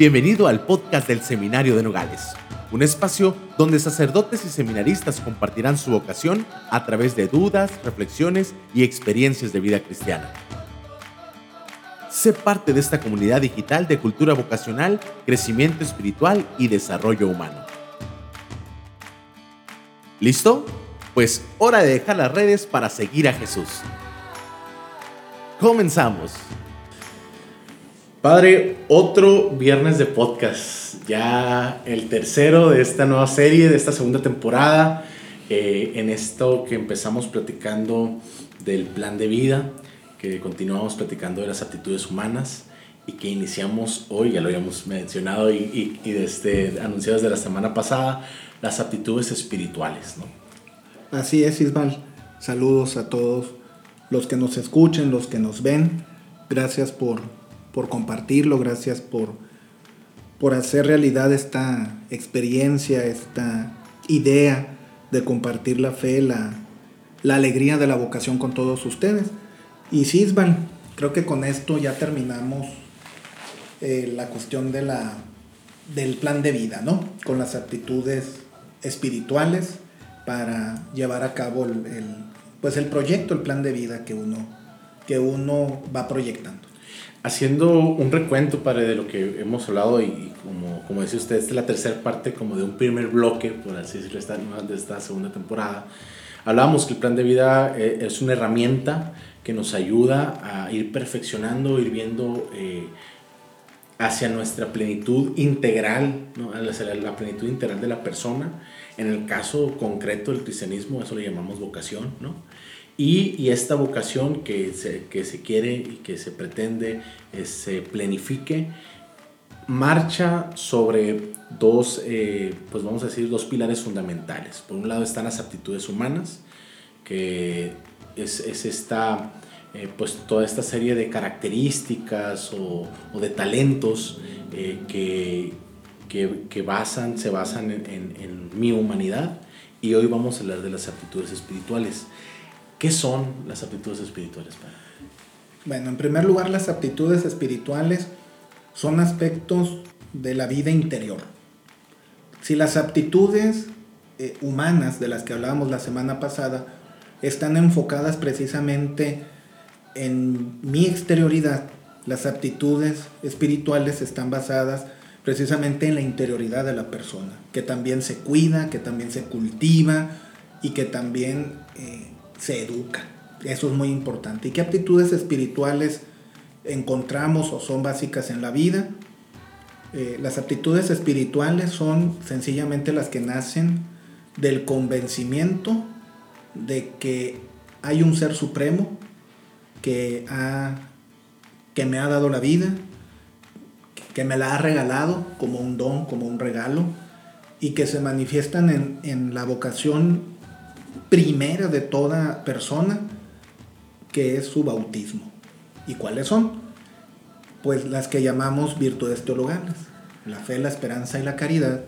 Bienvenido al podcast del Seminario de Nogales, un espacio donde sacerdotes y seminaristas compartirán su vocación a través de dudas, reflexiones y experiencias de vida cristiana. Sé parte de esta comunidad digital de cultura vocacional, crecimiento espiritual y desarrollo humano. ¿Listo? Pues hora de dejar las redes para seguir a Jesús. Comenzamos. Padre, otro viernes de podcast, ya el tercero de esta nueva serie, de esta segunda temporada, eh, en esto que empezamos platicando del plan de vida, que continuamos platicando de las aptitudes humanas y que iniciamos hoy, ya lo habíamos mencionado y, y, desde, anunciado desde la semana pasada, las aptitudes espirituales. ¿no? Así es, Isbal. Saludos a todos los que nos escuchen, los que nos ven. Gracias por por compartirlo, gracias por, por hacer realidad esta experiencia, esta idea de compartir la fe, la, alegría de la vocación con todos ustedes. Y Sisban, creo que con esto ya terminamos eh, la cuestión de la, del plan de vida, ¿no? Con las aptitudes espirituales para llevar a cabo el, pues el proyecto, el plan de vida que uno, que uno va proyectando. Haciendo un recuento para de lo que hemos hablado y como, como decía usted, esta es la tercera parte como de un primer bloque, por así decirlo, esta, de esta segunda temporada. Hablábamos que el plan de vida eh, es una herramienta que nos ayuda a ir perfeccionando, ir viendo eh, hacia nuestra plenitud integral, ¿no? hacia la plenitud integral de la persona. En el caso concreto del cristianismo, eso le llamamos vocación, ¿no? Y, esta vocación que se, que se, quiere y que se pretende eh, se planifique, marcha sobre dos, eh, pues vamos a decir, dos pilares fundamentales. Por un lado están las aptitudes humanas, que es, es esta, eh, pues toda esta serie de características o, de talentos que, que, que, basan, se basan en mi humanidad. Y hoy vamos a hablar de las aptitudes espirituales. ¿Qué son las aptitudes espirituales? Bueno, en primer lugar, las aptitudes espirituales son aspectos de la vida interior. Si las aptitudes eh, humanas de las que hablábamos la semana pasada están enfocadas precisamente en mi exterioridad, las aptitudes espirituales están basadas precisamente en la interioridad de la persona, que también se cuida, que también se cultiva y que también eh, se educa. Eso es muy importante. ¿Y qué aptitudes espirituales encontramos o son básicas en la vida? Eh, las aptitudes espirituales son sencillamente las que nacen del convencimiento de que hay un ser supremo que, ha, que me ha dado la vida, que me la ha regalado como un don, como un regalo, y que se manifiestan en, en la vocación primera de toda persona, que es su bautismo. ¿Y cuáles son? Pues las que llamamos virtudes teologales, la fe, la esperanza y la caridad,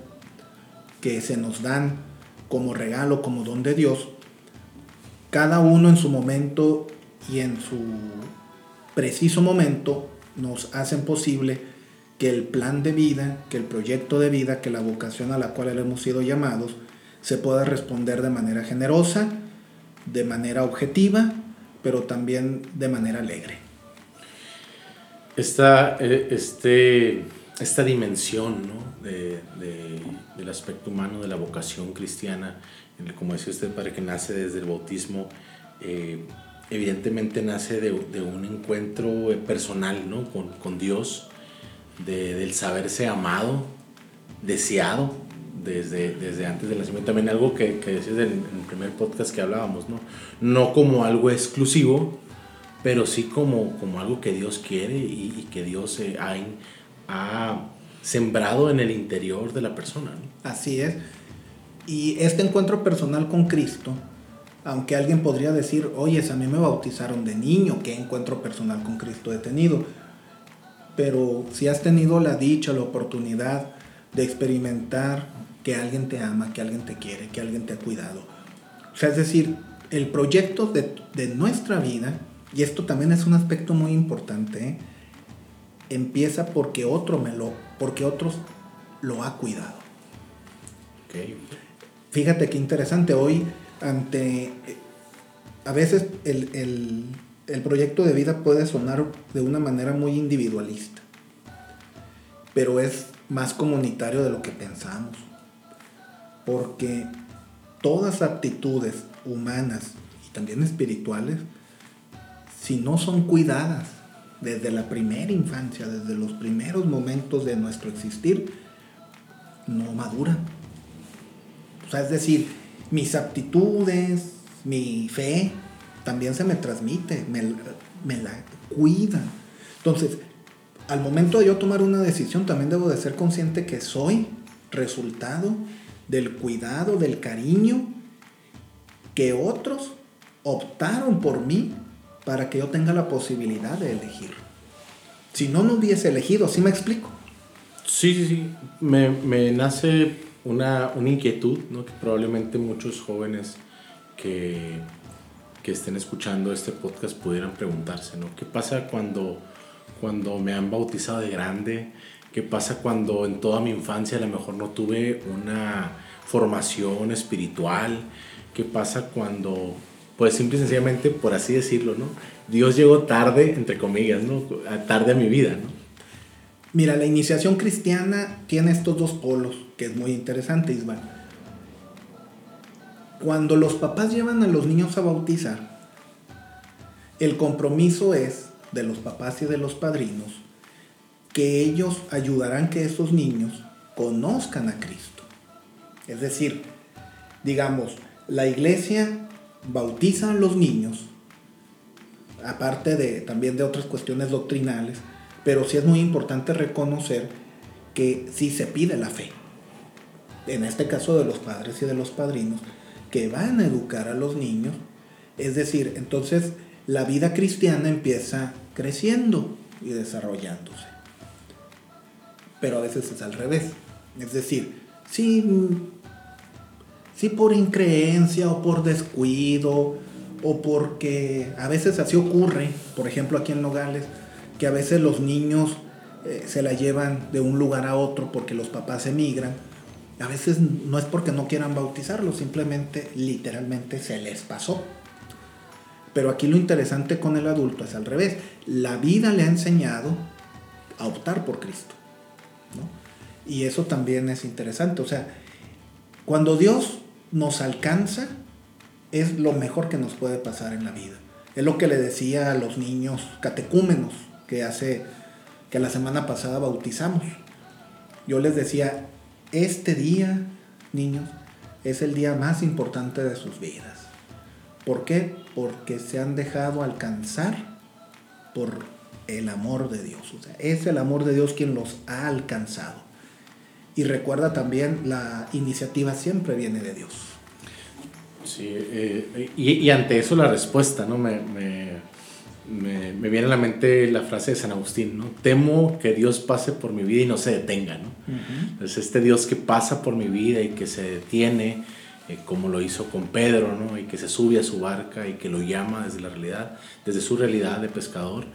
que se nos dan como regalo, como don de Dios, cada uno en su momento y en su preciso momento nos hacen posible que el plan de vida, que el proyecto de vida, que la vocación a la cual hemos sido llamados, se pueda responder de manera generosa, de manera objetiva, pero también de manera alegre. Esta, eh, este, esta dimensión ¿no? de, del aspecto humano de la vocación cristiana, como decía usted, para que nace desde el bautismo, eh, evidentemente nace de, de, un encuentro personal ¿no? con, con Dios, de, del saberse amado, deseado, desde, desde antes del nacimiento. También algo que, que decías en, el primer podcast que hablábamos, ¿no? No como algo exclusivo, pero sí como, como algo que Dios quiere y, que Dios eh, ha, ha, sembrado en el interior de la persona. Así es. Y este encuentro personal con Cristo, aunque alguien podría decir, oye, a mí me bautizaron de niño, ¿qué encuentro personal con Cristo he tenido? Pero si has tenido la dicha, la oportunidad de experimentar que alguien te ama, que alguien te quiere, que alguien te ha cuidado. O sea, es decir, el proyecto de, nuestra vida, y esto también es un aspecto muy importante, ¿eh? empieza porque otro me lo, porque otros lo ha cuidado. Fíjate qué interesante, hoy ante, a veces el, el proyecto de vida puede sonar de una manera muy individualista, pero es más comunitario de lo que pensamos, porque todas aptitudes humanas y también espirituales, si no son cuidadas desde la primera infancia, desde los primeros momentos de nuestro existir, no maduran. O sea, es decir, mis aptitudes, mi fe, también se me transmite, me, la cuida. Entonces, al momento de yo tomar una decisión, también debo de ser consciente que soy resultado del cuidado, del cariño que otros optaron por mí para que yo tenga la posibilidad de elegir. Si no, no hubiese elegido, ¿sí me explico? Sí, sí, sí. Me, me nace una, una, inquietud, ¿no? Que probablemente muchos jóvenes que, que, estén escuchando este podcast pudieran preguntarse, ¿no? ¿Qué pasa cuando, cuando me han bautizado de grande? ¿Qué pasa cuando en toda mi infancia a lo mejor no tuve una formación espiritual? ¿Qué pasa cuando, pues simple y sencillamente, por así decirlo, ¿no? Dios llegó tarde, entre comillas, ¿no? Tarde a mi vida. Mira, la iniciación cristiana tiene estos dos polos, que es muy interesante, Ismael. Cuando los papás llevan a los niños a bautizar, el compromiso es de los papás y de los padrinos que ellos ayudarán que esos niños conozcan a Cristo. Es decir, digamos, la iglesia bautiza a los niños, aparte de también de otras cuestiones doctrinales, pero sí es muy importante reconocer que sí se pide la fe. En este caso de los padres y de los padrinos, que van a educar a los niños. Es decir, entonces la vida cristiana empieza creciendo y desarrollándose. Pero a veces es al revés. Es decir, sí si por increencia o por descuido o porque a veces así ocurre, por ejemplo aquí en Nogales, que a veces los niños eh, se la llevan de un lugar a otro porque los papás emigran. A veces no es porque no quieran bautizarlos, simplemente literalmente se les pasó. Pero aquí lo interesante con el adulto es al revés. La vida le ha enseñado a optar por Cristo. Y eso también es interesante. O sea, cuando Dios nos alcanza, es lo mejor que nos puede pasar en la vida. Es lo que le decía a los niños catecúmenos que hace que la semana pasada bautizamos. Yo les decía, este día, niños, es el día más importante de sus vidas. ¿Por qué? Porque se han dejado alcanzar por el amor de Dios. O sea, es el amor de Dios quien los ha alcanzado. Y recuerda también, la iniciativa siempre viene de Dios. Sí, eh, y, ante eso la respuesta, ¿no? Me, me, viene a la mente la frase de San Agustín, ¿no? Temo que Dios pase por mi vida y no se detenga, ¿no? Entonces este Dios que pasa por mi vida y que se detiene, eh, como lo hizo con Pedro, ¿no? Y que se sube a su barca y que lo llama desde la realidad, desde su realidad de pescador,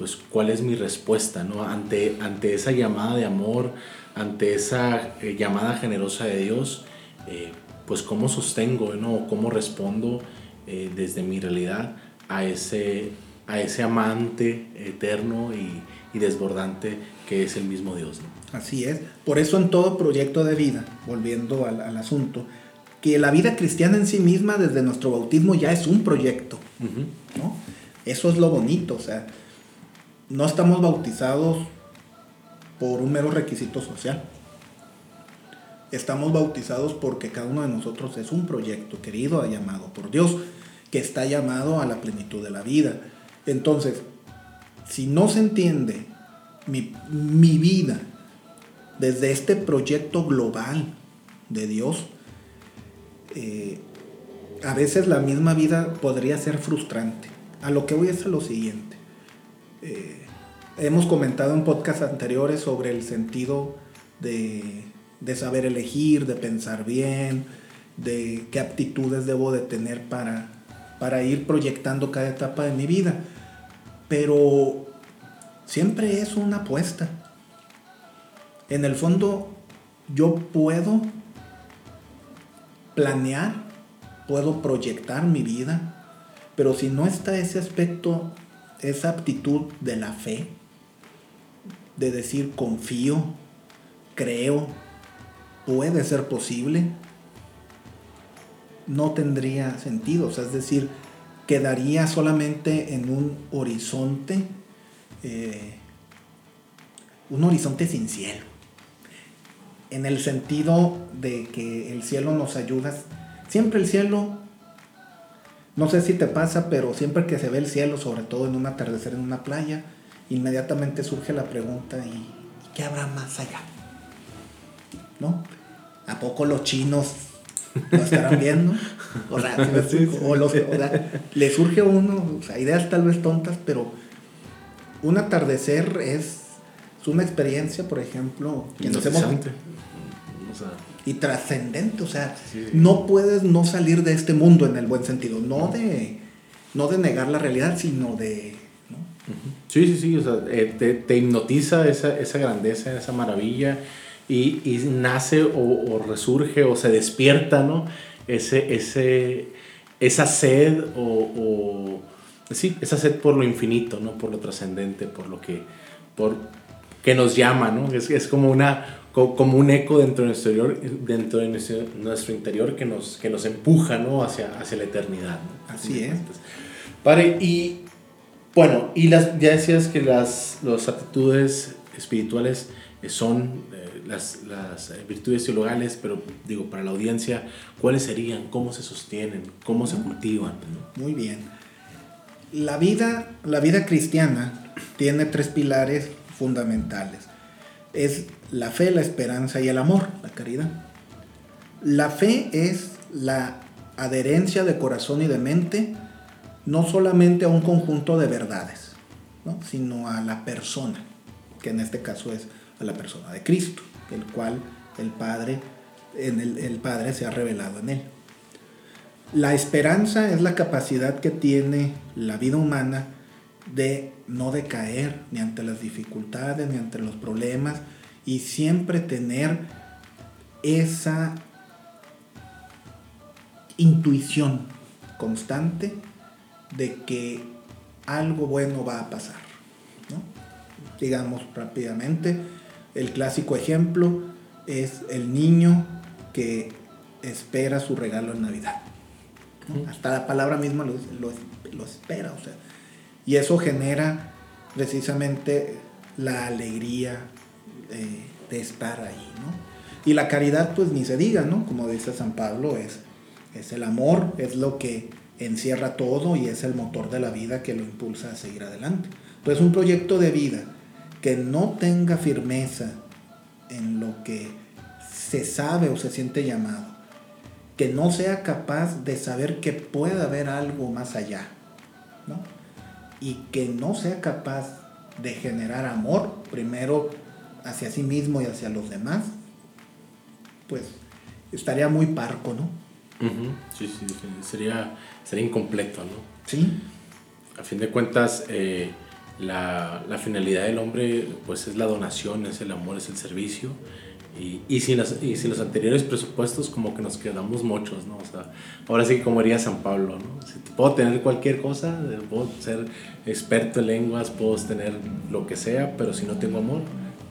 pues cuál es mi respuesta, ¿no? Ante, ante esa llamada de amor, ante esa eh, llamada generosa de Dios, eh, pues cómo sostengo, ¿no? cómo respondo eh, desde mi realidad a ese, a ese amante eterno y, desbordante que es el mismo Dios. Así es. Por eso en todo proyecto de vida, volviendo al, asunto, que la vida cristiana en sí misma desde nuestro bautismo ya es un proyecto. ¿no? Eso es lo bonito. O sea, no estamos bautizados por un mero requisito social. Estamos bautizados porque cada uno de nosotros es un proyecto querido, llamado por Dios, que está llamado a la plenitud de la vida. Entonces, si no se entiende mi, vida desde este proyecto global de Dios, eh, a veces la misma vida podría ser frustrante. A lo que voy es a lo siguiente. Eh, Hemos comentado en podcasts anteriores sobre el sentido de, saber elegir, de pensar bien, de qué aptitudes debo de tener para, para ir proyectando cada etapa de mi vida. Pero siempre es una apuesta. En el fondo, yo puedo planear, puedo proyectar mi vida, pero si no está ese aspecto, esa aptitud de la fe, de decir confío, creo, puede ser posible, no tendría sentido. O sea, es decir, quedaría solamente en un horizonte, eh, un horizonte sin cielo. En el sentido de que el cielo nos ayuda. Siempre el cielo, no sé si te pasa, pero siempre que se ve el cielo, sobre todo en un atardecer en una playa, inmediatamente surge la pregunta, ¿y qué habrá más allá? ¿No? ¿A poco los chinos lo estarán viendo. O sea, o los, le surge a uno, o sea, ideas tal vez tontas, pero un atardecer es, es una experiencia, por ejemplo, que nos hemos, y trascendente, o sea, no puedes no salir de este mundo en el buen sentido, no de, no de negar la realidad, sino de... Sí, sí, sí, o sea, eh, te, te, hipnotiza esa, esa grandeza, esa maravilla y, nace o, resurge o se despierta, ¿no? Ese, ese, esa sed o, sí, esa sed por lo infinito, ¿no? Por lo trascendente, por lo que, por, que nos llama, ¿no? Es, es como, una, como un eco dentro de nuestro interior, dentro de nuestro, interior que nos, que nos empuja, ¿no? Hacia, hacia la eternidad. Así es. Vale, y bueno, y las, ya decías que las, las actitudes espirituales son las, las eh, virtudes teologales, pero digo, para la audiencia, ¿cuáles serían? ¿Cómo se sostienen? ¿Cómo se cultivan? Muy bien. La vida, la vida cristiana tiene tres pilares fundamentales. Es la fe, la esperanza y el amor, la caridad. La fe es la adherencia de corazón y de mente, no solamente a un conjunto de verdades, sino a la persona, que en este caso es a la persona de Cristo el cual el Padre, en el, Padre se ha revelado en él. La esperanza es la capacidad que tiene la vida humana de no decaer ni ante las dificultades, ni ante los problemas, y siempre tener esa intuición constante de que algo bueno va a pasar. Digamos rápidamente, el clásico ejemplo es el niño que espera su regalo en Navidad. Hasta la palabra misma lo, espera. O sea, y eso genera precisamente la alegría de, estar ahí. Y la caridad, pues ni se diga, ¿no? Como dice San Pablo, es, es el amor, es lo que encierra todo y es el motor de la vida que lo impulsa a seguir adelante. Entonces un proyecto de vida que no tenga firmeza en lo que se sabe o se siente llamado, que no sea capaz de saber que puede haber algo más allá, ¿no? y que no sea capaz de generar amor, primero hacia sí mismo y hacia los demás, pues estaría muy parco, ¿no? Sí, sí, sería, sería incompleto, ¿no? Sí. A fin de cuentas, eh, la, la, finalidad del hombre pues es la donación, es el amor, es el servicio. Y, y, sin los, y sin los anteriores presupuestos como que nos quedamos muchos, ¿no? O sea, ahora sí como haría San Pablo, ¿no? Si puedo tener cualquier cosa, puedo ser experto en lenguas, puedo tener lo que sea, pero si no tengo amor,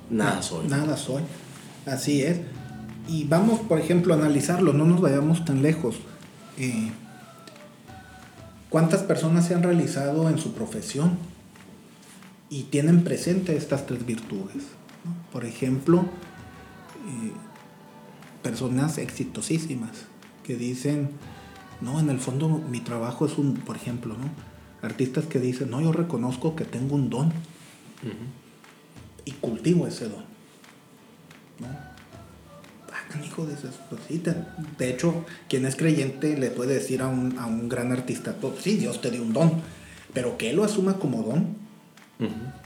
nada soy. Nada soy, así es. Y vamos, por ejemplo, a analizarlo, no nos vayamos tan lejos. Eh, ¿Cuántas personas se han realizado en su profesión? y tienen presente estas tres virtudes. Por ejemplo, eh, personas exitosísimas que dicen, no, en el fondo mi trabajo es un, por ejemplo, ¿no? Artistas que dicen, no, yo reconozco que tengo un don y cultivo ese don. ¿no? Ah, hijo de esas, de hecho, quien es creyente le puede decir a un, a un gran artista, pues sí, Dios te dio un don, pero que él lo asuma como don,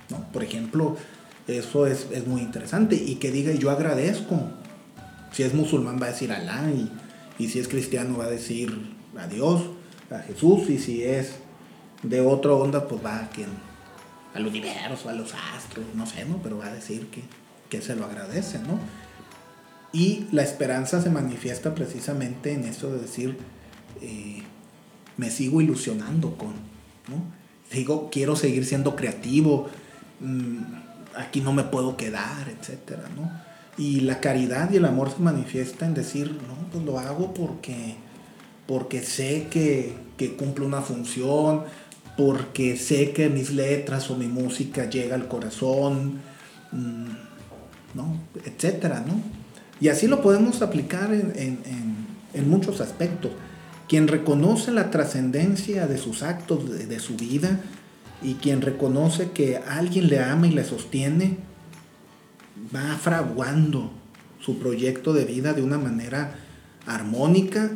¿no? Por ejemplo, eso es, muy interesante. Y que diga, yo agradezco. Si es musulmán va a decir Alá y, y si es cristiano va a decir a Dios, a Jesús y si es de otra onda pues va a quien, al universo, a los astros, no sé, ¿no? Pero va a decir que, que se lo agradece, ¿no? Y la esperanza se manifiesta precisamente en eso de decir, eh, me sigo ilusionando con, ¿no? Digo, quiero seguir siendo creativo, mm, aquí no me puedo quedar, etcétera, ¿no? Y la caridad y el amor se manifiesta en decir, no, pues lo hago porque, porque sé que, que cumple una función, porque sé que mis letras o mi música llega al corazón, mm, ¿no? etcétera, ¿no? Y así lo podemos aplicar en, en, en, muchos aspectos. Quien reconoce la trascendencia de sus actos, de, de, su vida, y quien reconoce que alguien le ama y le sostiene, va fraguando su proyecto de vida de una manera armónica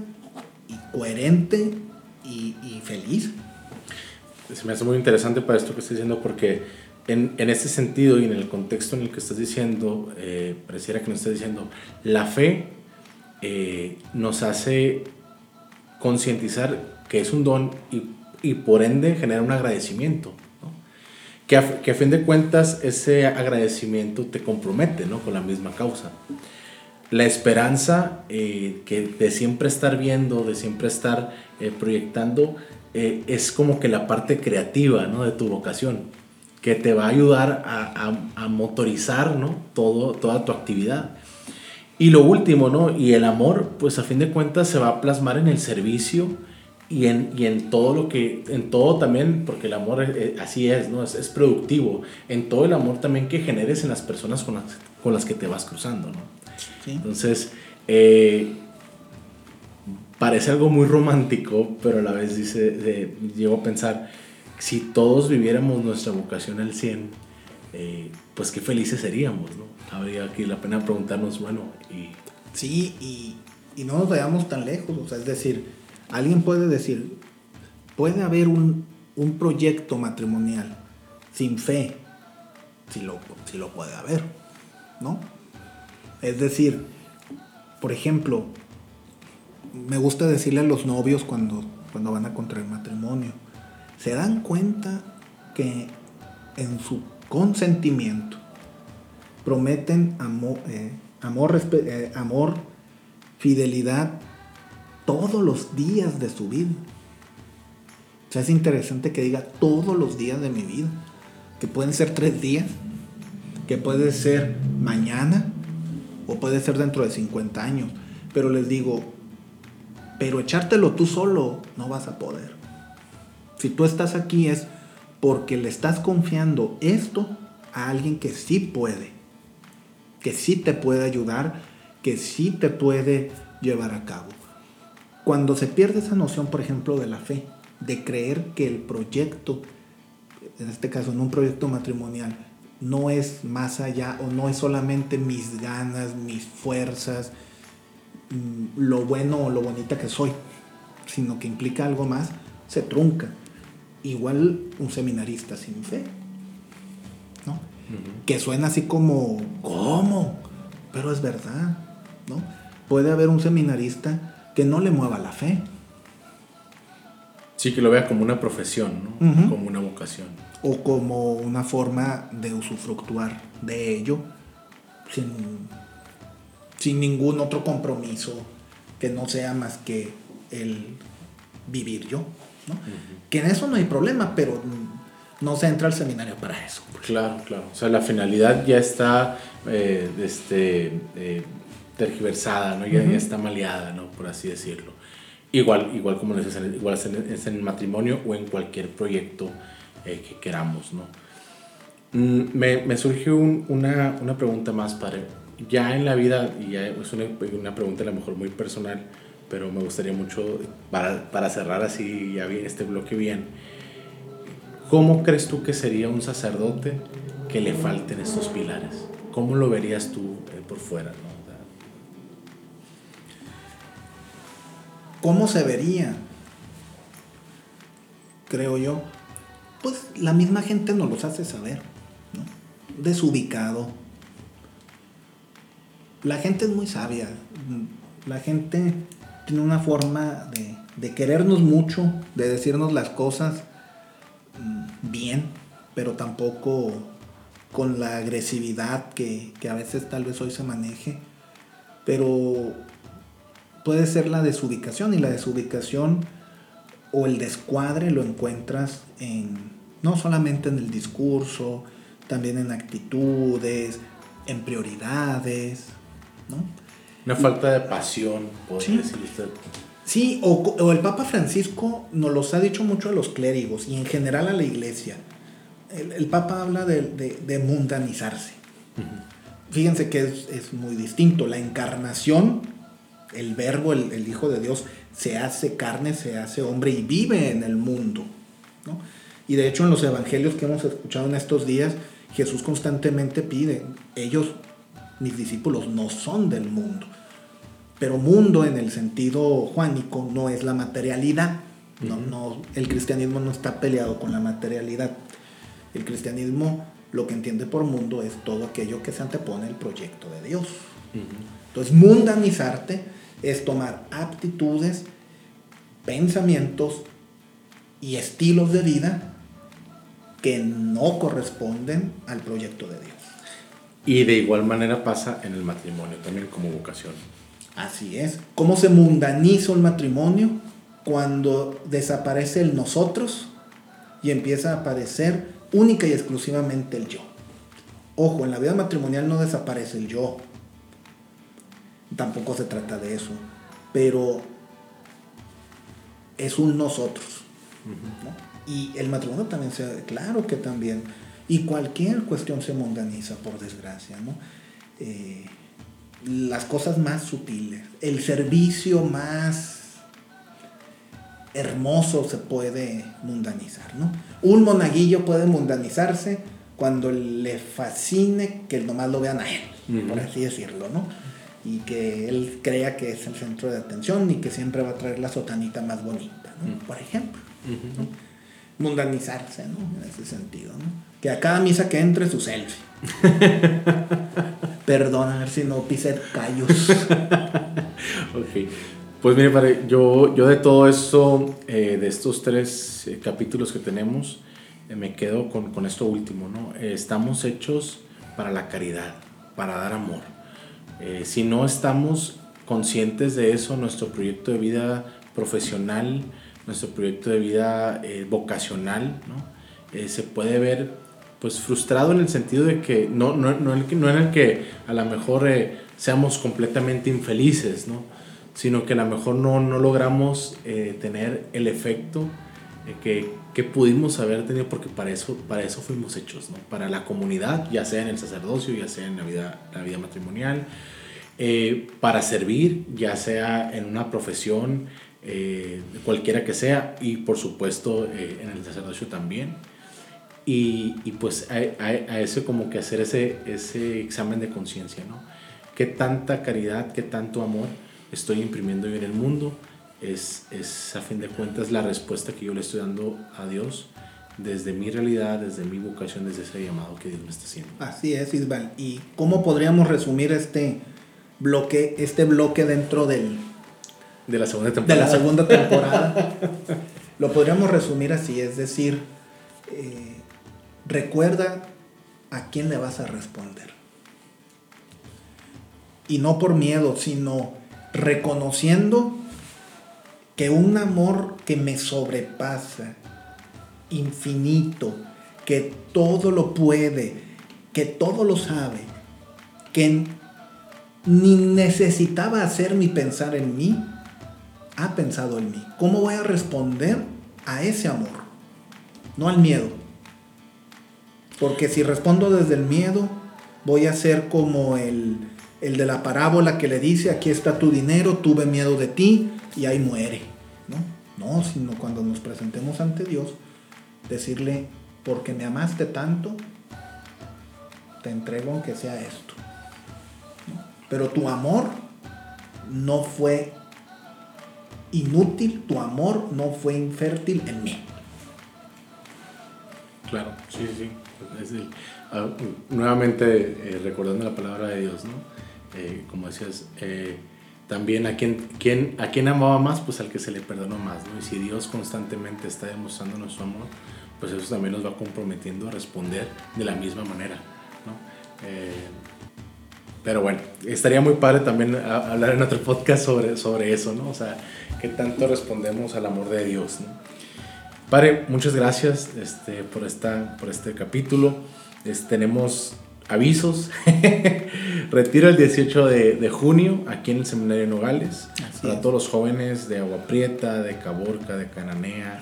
y coherente y, y feliz se me hace muy interesante para esto que estás diciendo porque en, en este sentido y en el contexto en el que estás diciendo, eh, pareciera que nos estás diciendo, la fe eh, nos hace concientizar que es un don y, y, por ende genera un agradecimiento. ¿no? Que, a, que a fin de cuentas ese agradecimiento te compromete ¿no? con la misma causa. La esperanza eh, que de siempre estar viendo, de siempre estar eh, proyectando, eh, es como que la parte creativa ¿no? de tu vocación, que te va a ayudar a, a, a, motorizar ¿no? Todo, toda tu actividad. Y lo último, ¿no? Y el amor, pues a fin de cuentas se va a plasmar en el servicio y en, y en todo lo que, en todo también, porque el amor es, es, así es, ¿no? Es, es, productivo, en todo el amor también que generes en las personas con las, con las que te vas cruzando, ¿no? Sí. Entonces, eh, parece algo muy romántico, pero a la vez dice, llego a pensar, si todos viviéramos nuestra vocación al 100, eh, pues qué felices seríamos, ¿no? Habría aquí la pena preguntarnos, bueno, y... Sí, y, y no nos vayamos tan lejos, o sea, es decir, alguien puede decir, puede haber un, un proyecto matrimonial sin fe, si lo, si lo puede haber, ¿no? Es decir, por ejemplo, me gusta decirle a los novios cuando, cuando van a contraer matrimonio, se dan cuenta que en su consentimiento prometen amor, eh, amor, eh, amor, fidelidad todos los días de su vida. O sea, es interesante que diga todos los días de mi vida, que pueden ser tres días, que puede ser mañana o puede ser dentro de 50 años. Pero les digo, pero echártelo tú solo no vas a poder. Si tú estás aquí es porque le estás confiando esto a alguien que sí puede, que sí te puede ayudar, que sí te puede llevar a cabo. Cuando se pierde esa noción, por ejemplo, de la fe, de creer que el proyecto, en este caso en un proyecto matrimonial, no es más allá o no es solamente mis ganas, mis fuerzas, lo bueno o lo bonita que soy, sino que implica algo más, se trunca. Igual un seminarista sin fe, ¿no? Uh -huh. Que suena así como, ¿cómo? Pero es verdad, ¿no? Puede haber un seminarista que no le mueva la fe. Sí, que lo vea como una profesión, ¿no? Uh -huh. Como una vocación. O como una forma de usufructuar de ello sin sin ningún otro compromiso que no sea más que el vivir yo. ¿no? Uh -huh. Que en eso no hay problema, pero no se entra al seminario para eso. Claro, claro. O sea, la finalidad ya está eh, este, eh, tergiversada, ¿no? ya, uh -huh. ya, está maleada, ¿no? por así decirlo. Igual, igual como es en, igual es en, es en el matrimonio o en cualquier proyecto eh, que queramos. ¿no? Mm, me, me surgió un, una, una pregunta más, padre ya en la vida, y ya es una, una, pregunta a lo mejor muy personal, pero me gustaría mucho, para, para cerrar así ya bien este bloque bien, ¿cómo crees tú que sería un sacerdote que le falten estos pilares? ¿Cómo lo verías tú por fuera? ¿no? ¿Cómo se vería? Creo yo. Pues la misma gente nos los hace saber, ¿no? Desubicado, la gente es muy sabia. La gente tiene una forma de, de querernos mucho, de decirnos las cosas mm, bien, pero tampoco con la agresividad que, que a veces tal vez hoy se maneje. Pero puede ser la desubicación y la desubicación o el descuadre lo encuentras en no solamente en el discurso, también en actitudes, en prioridades, ¿no? Una falta de pasión, por Sí. decirlo usted. Sí, o, o el Papa Francisco nos los ha dicho mucho a los clérigos y en general a la iglesia. El, el Papa habla de, de- de mundanizarse. Fíjense que es, es muy distinto. La encarnación, el verbo, el, el Hijo de Dios, se hace carne, se hace hombre y vive en el mundo. ¿no? Y de hecho en los evangelios que hemos escuchado en estos días, Jesús constantemente pide, ellos, mis discípulos, no son del mundo. Pero mundo en el sentido juánico no es la materialidad. No, Ujú. no, el cristianismo no está peleado con la materialidad. El cristianismo lo que entiende por mundo es todo aquello que se antepone al proyecto de Dios. Ujú. Entonces, mundanizarte es tomar aptitudes, pensamientos y estilos de vida que no corresponden al proyecto de Dios. Y de igual manera pasa en el matrimonio también como vocación. Así es. ¿Cómo se mundaniza un matrimonio? Cuando desaparece el nosotros y empieza a aparecer única y exclusivamente el yo. Ojo, en la vida matrimonial no desaparece el yo. Tampoco se trata de eso. Pero es un nosotros. ¿no? Y el matrimonio también se... Claro que también. Y cualquier cuestión se mundaniza, por desgracia, ¿no? Eh, las cosas más sutiles, el servicio más hermoso se puede mundanizar, ¿no? Un monaguillo puede mundanizarse cuando le fascine que nomás lo vean a él, por así decirlo, ¿no? Y que él crea que es el centro de atención y que siempre va a traer la sotanita más bonita, ¿no? Por ejemplo, mundanizarse, ¿no? En ese sentido, ¿no? Que a cada misa que entre su selfie. Perdón, a ver si no pisé callos. Ok. Pues mire, padre, yo, yo de todo eso, eh, de estos tres eh, capítulos que tenemos, eh, me quedo con, con esto último, ¿no? Estamos hechos para la caridad, para dar amor. Si no estamos conscientes de eso, nuestro proyecto de vida profesional, nuestro proyecto de vida vocacional, ¿no? Se puede ver pues frustrado en el sentido de que no, no, no, no en el que a lo mejor eh, seamos completamente infelices, ¿no? sino que a lo mejor no, no logramos eh, tener el efecto eh, que, que pudimos haber tenido porque para eso, para eso fuimos hechos, ¿no? para la comunidad, ya sea en el sacerdocio, ya sea en la vida, la vida matrimonial, para servir, ya sea en una profesión, cualquiera que sea, y por supuesto en el sacerdocio también. Y, y pues a, a, a eso como que hacer ese, ese examen de conciencia, ¿no? ¿Qué tanta caridad, qué tanto amor estoy imprimiendo yo en el mundo? Es, es a fin de cuentas la respuesta que yo le estoy dando a Dios desde mi realidad, desde mi vocación, desde ese llamado que Dios me está haciendo. Así es, Isbal. ¿Y cómo podríamos resumir este bloque, este bloque dentro del, De la segunda de temporada. la segunda temporada? Lo podríamos resumir así, es decir, eh, recuerda a quién le vas a responder. Y no por miedo, sino reconociendo que un amor que me sobrepasa, infinito, que todo lo puede, que todo lo sabe, que ni necesitaba hacer ni pensar en mí, ha pensado en mí. ¿Cómo voy a responder a ese amor? No al miedo. Porque si respondo desde el miedo, voy a ser como el, el de la parábola que le dice, aquí está tu dinero, tuve miedo de ti y ahí muere. No, no sino cuando nos presentemos ante Dios, decirle, porque me amaste tanto, te entrego aunque sea esto. Pero tu amor no fue inútil, tu amor no fue infértil en mí. Claro, sí, sí, sí. Ah, nuevamente eh, recordando la palabra de Dios, ¿no? Eh, como decías, eh, también a quien, a amaba más, pues al que se le perdonó más, ¿no? Y si Dios constantemente está demostrando nuestro amor, pues eso también nos va comprometiendo a responder de la misma manera. ¿no? Pero bueno, estaría muy padre también hablar en otro podcast sobre, sobre eso, ¿no? O sea, qué tanto respondemos al amor de Dios. Padre, muchas gracias este, por, esta, por este capítulo. tenemos avisos. Retiro el 18 de, de, junio aquí en el Seminario Nogales. para todos los jóvenes de Agua Prieta, de Caborca, de Cananea,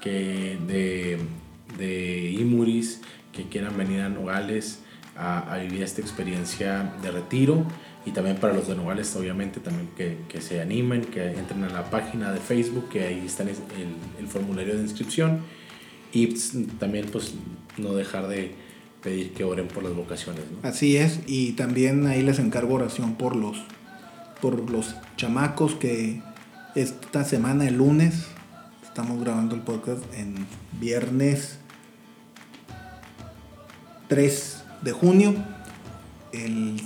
que de, de Imuris, que quieran venir a Nogales a, vivir esta experiencia de retiro y también para los de Nogales obviamente también que, que, se animen, que entren a la página de Facebook, que ahí está el, formulario de inscripción y pues, también pues no dejar de pedir que oren por las vocaciones. Así es, y también ahí les encargo oración por los, por los chamacos que esta semana, el lunes, estamos grabando el podcast en viernes 3 de junio. El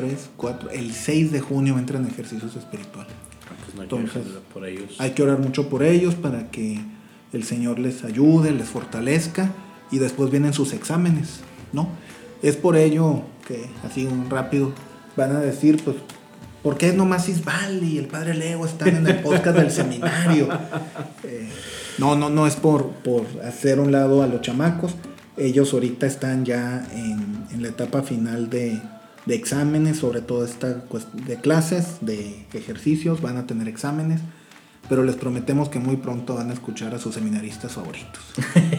3, 4, el 6 de junio entran ejercicios espirituales. Ah, pues Entonces, por ellos. hay que orar mucho por ellos para que el Señor les ayude, les fortalezca y después vienen sus exámenes, ¿no? Es por ello que, así un rápido, van a decir, pues, ¿por qué nomás Isbal y el Padre Leo están en el podcast del seminario? Eh, no, no, no es por, por hacer un lado a los chamacos, ellos ahorita están ya en, la etapa final de, exámenes, sobre todo esta de clases, de ejercicios, van a tener exámenes, pero les prometemos que muy pronto van a escuchar a sus seminaristas favoritos.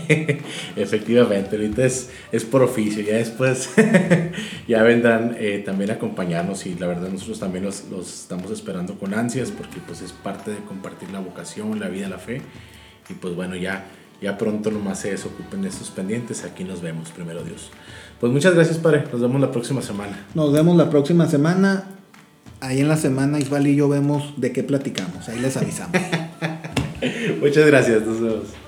Efectivamente, ahorita es, es por oficio, ya después ya vendrán eh, también a acompañarnos y la verdad nosotros también los, los, estamos esperando con ansias porque pues es parte de compartir la vocación, la vida, la fe y pues bueno, ya ya pronto nomás se desocupen de estos pendientes. Aquí nos vemos, primero Dios. Pues muchas gracias, Padre. Nos vemos la próxima semana. Nos vemos la próxima semana. Ahí en la semana, Isbal y yo vemos de qué platicamos. Ahí les avisamos. muchas gracias. Nos vemos.